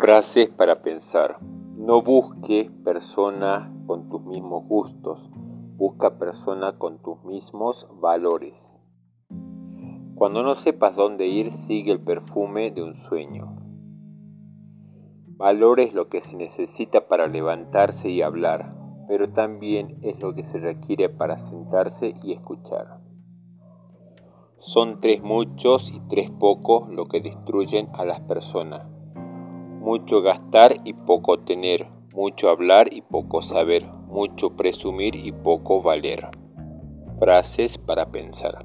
Frases para pensar. No busques personas con tus mismos gustos, busca personas con tus mismos valores. Cuando no sepas dónde ir, sigue el perfume de un sueño. Valor es lo que se necesita para levantarse y hablar, pero también es lo que se requiere para sentarse y escuchar. Son tres muchos y tres pocos lo que destruyen a las personas. Mucho gastar y poco tener, mucho hablar y poco saber, mucho presumir y poco valer. Frases para pensar.